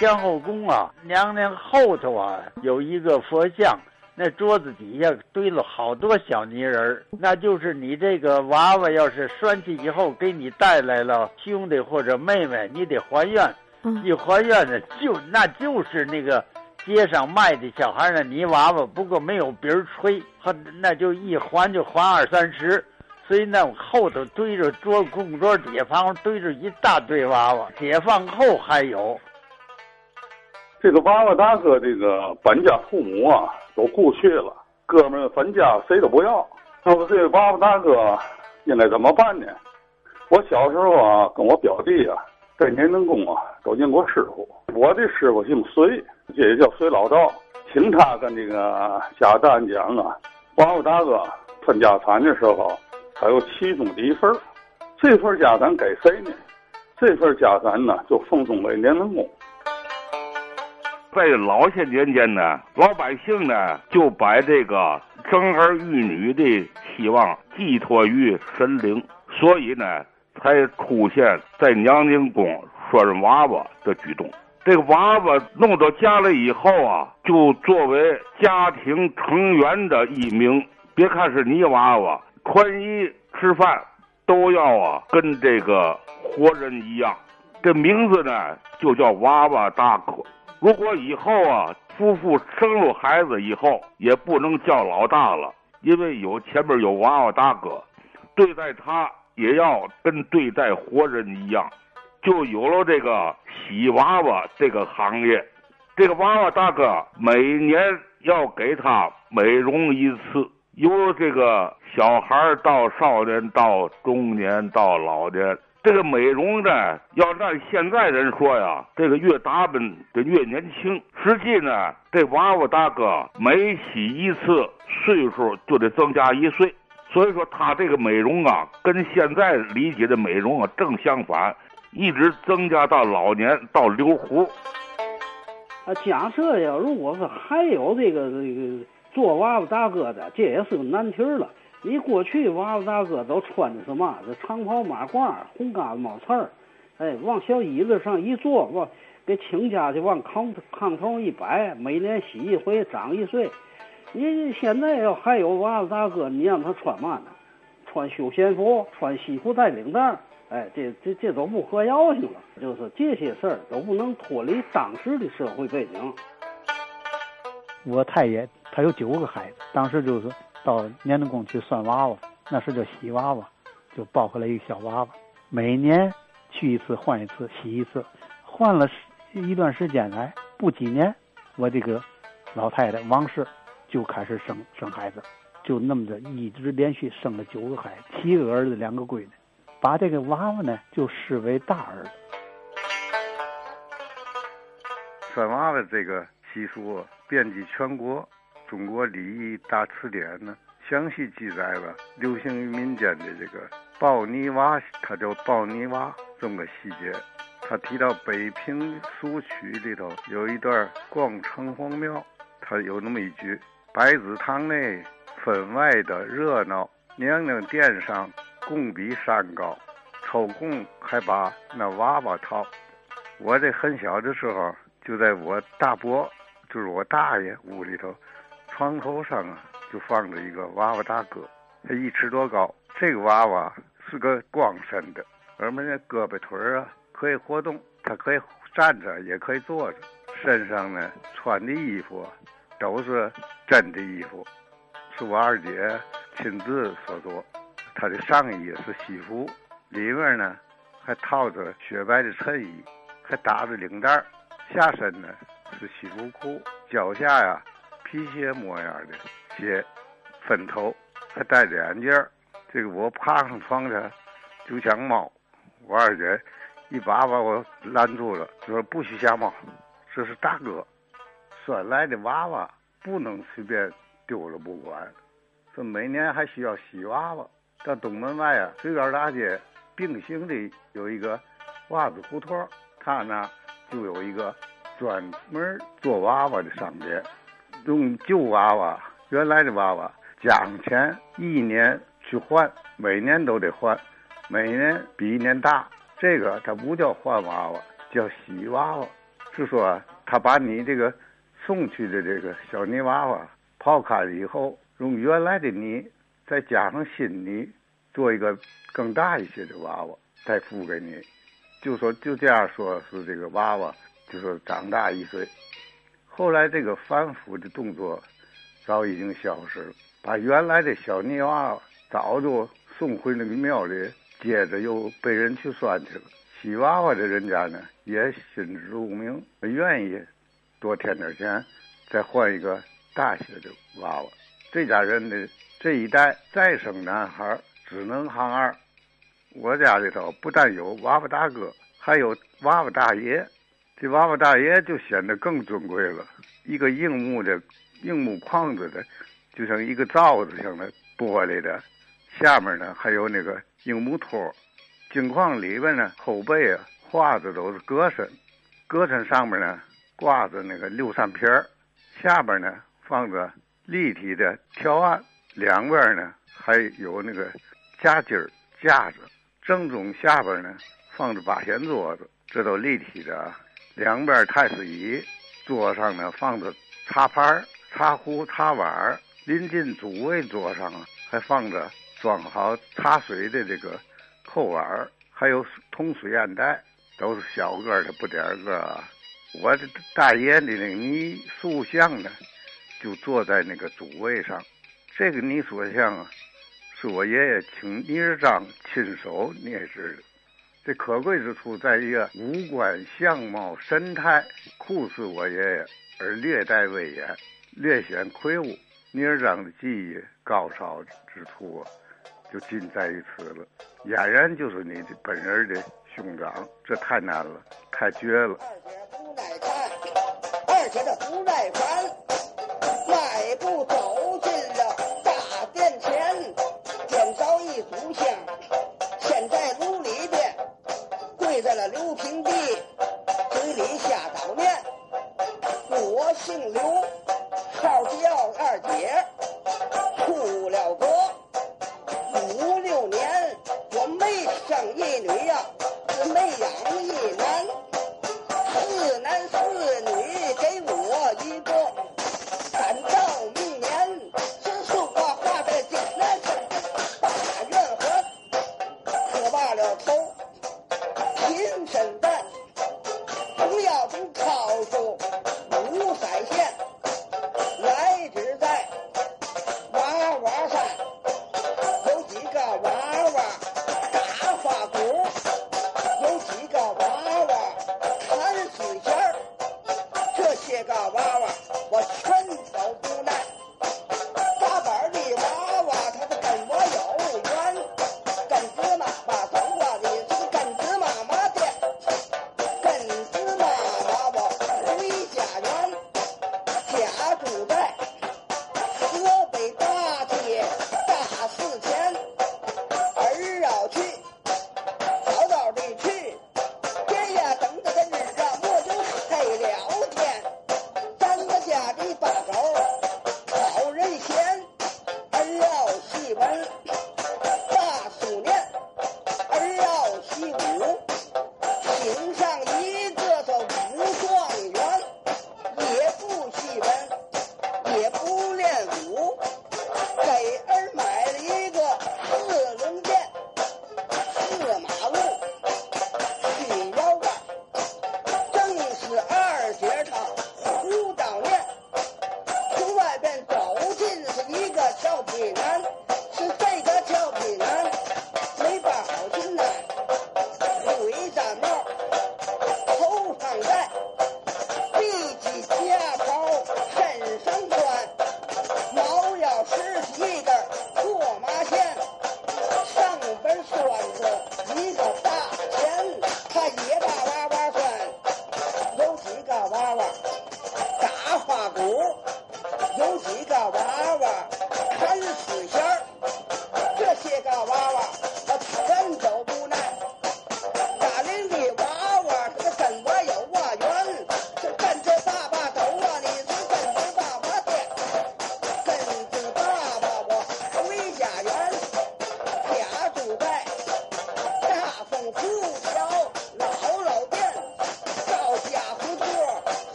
天后宫啊，娘娘后头啊有一个佛像，那桌子底下堆了好多小泥人儿，那就是你这个娃娃要是拴起以后给你带来了兄弟或者妹妹，你得还愿，一还愿呢就那就是那个。街上卖的小孩的泥娃娃，不过没有别人吹，和那就一还就还二三十，所以那后头堆着桌供桌底下旁边堆着一大堆娃娃。解放后还有这个娃娃大哥，这个本家父母啊都故去了，哥们分家谁都不要。那么这个娃娃大哥应该怎么办呢？我小时候啊，跟我表弟啊，在年能宫啊都认过师傅。我的师傅姓隋。这也叫隋老道，请他跟这个家旦讲啊，娃娃大哥分家产的时候，他有其中的一份这份家产给谁呢？这份家产呢，就奉送给年文公。在老些年间呢，老百姓呢就把这个生儿育女的希望寄托于神灵，所以呢，才出现在娘娘宫拴娃娃的举动。这个娃娃弄到家里以后啊，就作为家庭成员的一名。别看是泥娃娃，穿衣吃饭都要啊，跟这个活人一样。这名字呢，就叫娃娃大哥。如果以后啊，夫妇生了孩子以后，也不能叫老大了，因为有前面有娃娃大哥，对待他也要跟对待活人一样。就有了这个洗娃娃这个行业，这个娃娃大哥每年要给他美容一次，由这个小孩到少年到中年到老年，这个美容呢，要按现在人说呀，这个越打扮的越年轻。实际呢，这娃娃大哥每洗一次，岁数就得增加一岁，所以说他这个美容啊，跟现在理解的美容啊正相反。一直增加到老年到留胡。啊，假设呀，如果是还有这个这个做娃娃大哥的，这也是个难题了。你过去娃娃大哥都穿的是嘛？这长袍马褂，红疙瘩毛刺儿，哎，往小椅子上一坐，往给亲家去往炕炕头一摆，每年洗一回，长一岁。你现在要还有娃娃大哥，你让他穿嘛呢？穿休闲服，穿西服带领带。哎，这这这都不合要求了，就是这些事儿都不能脱离当时的社会背景。我太爷他有九个孩子，当时就是到年龄宫去算娃娃，那时叫洗娃娃，就抱回来一个小娃娃，每年去一次换一次，洗一次，换了一段时间来，不几年，我这个老太太王氏就开始生生孩子，就那么着一直连续生了九个孩子，七个儿子，两个闺女。把这个娃娃呢，就视为大儿子。拴娃娃这个习俗遍及全国，《中国礼仪大词典》呢详细记载了流行于民间的这个抱泥娃，它叫抱泥娃这么个细节。他提到北平俗曲里头有一段逛城隍庙，他有那么一句：“百子堂内分外的热闹，娘娘殿上。”供比山高，抽空还把那娃娃套。我这很小的时候，就在我大伯，就是我大爷屋里头，床头上啊，就放着一个娃娃大哥，他一尺多高。这个娃娃是个光身的，而们那胳膊腿儿啊可以活动，他可以站着，也可以坐着。身上呢穿的衣服都是真的衣服，是我二姐亲自所做。他的上衣是西服，里面呢还套着雪白的衬衣，还打着领带下身呢是西服裤，脚下呀皮鞋模样的鞋，分头，还戴着眼镜这个我爬上床去就想猫，我二姐一把把我拦住了，说不许瞎猫，这是大哥拴来的娃娃，不能随便丢了不管，说每年还需要洗娃娃。到东门外啊，水边大街并行的有一个袜子胡同，他那就有一个专门做娃娃的商店，用旧娃娃、原来的娃娃加上钱，一年去换，每年都得换，每年比一年大。这个它不叫换娃娃，叫洗娃娃。是说他把你这个送去的这个小泥娃娃泡开了以后，用原来的泥再加上新泥，做一个更大一些的娃娃，再付给你。就说就这样说，是这个娃娃就说长大一岁。后来这个反腐的动作早已经消失了，把原来的小泥娃娃早就送回那个庙里，接着又被人去拴去了。洗娃娃的人家呢，也心知肚明，愿意多添点钱，再换一个大些的娃娃。这家人呢，这一代再生男孩只能行二。我家里头不但有娃娃大哥，还有娃娃大爷。这娃娃大爷就显得更尊贵了，一个硬木的硬木框子的，就像一个罩子像的玻璃的，下面呢还有那个硬木托。金框里边呢，后背啊画的都是鸽身，鸽身上面呢挂着那个六扇皮儿，下边呢放着立体的条案，两边呢还有那个夹筋架子，正中下边呢放着八仙桌子，这都立体的啊。两边太师椅，桌上呢放着茶盘、茶壶、茶碗，临近主位桌上啊还放着装好茶水的这个。扣碗还有铜水烟袋，都是小个的不点个。我这大爷的那个泥塑像呢，就坐在那个主位上。这个泥塑像啊，是我爷爷请泥人张亲手捏制的。这可贵之处在于五官相貌神态酷似我爷爷，而略带威严，略显魁梧。泥人张的技艺高超之处啊。就尽在于此了，俨然就是你的本人的兄长，这太难了，太绝了。二姐不耐烦，二姐这不耐烦，迈不走刘平地，嘴里下叨念：“我姓刘，号叫二姐，出了国。”生一女呀，以前儿，这些个娃娃。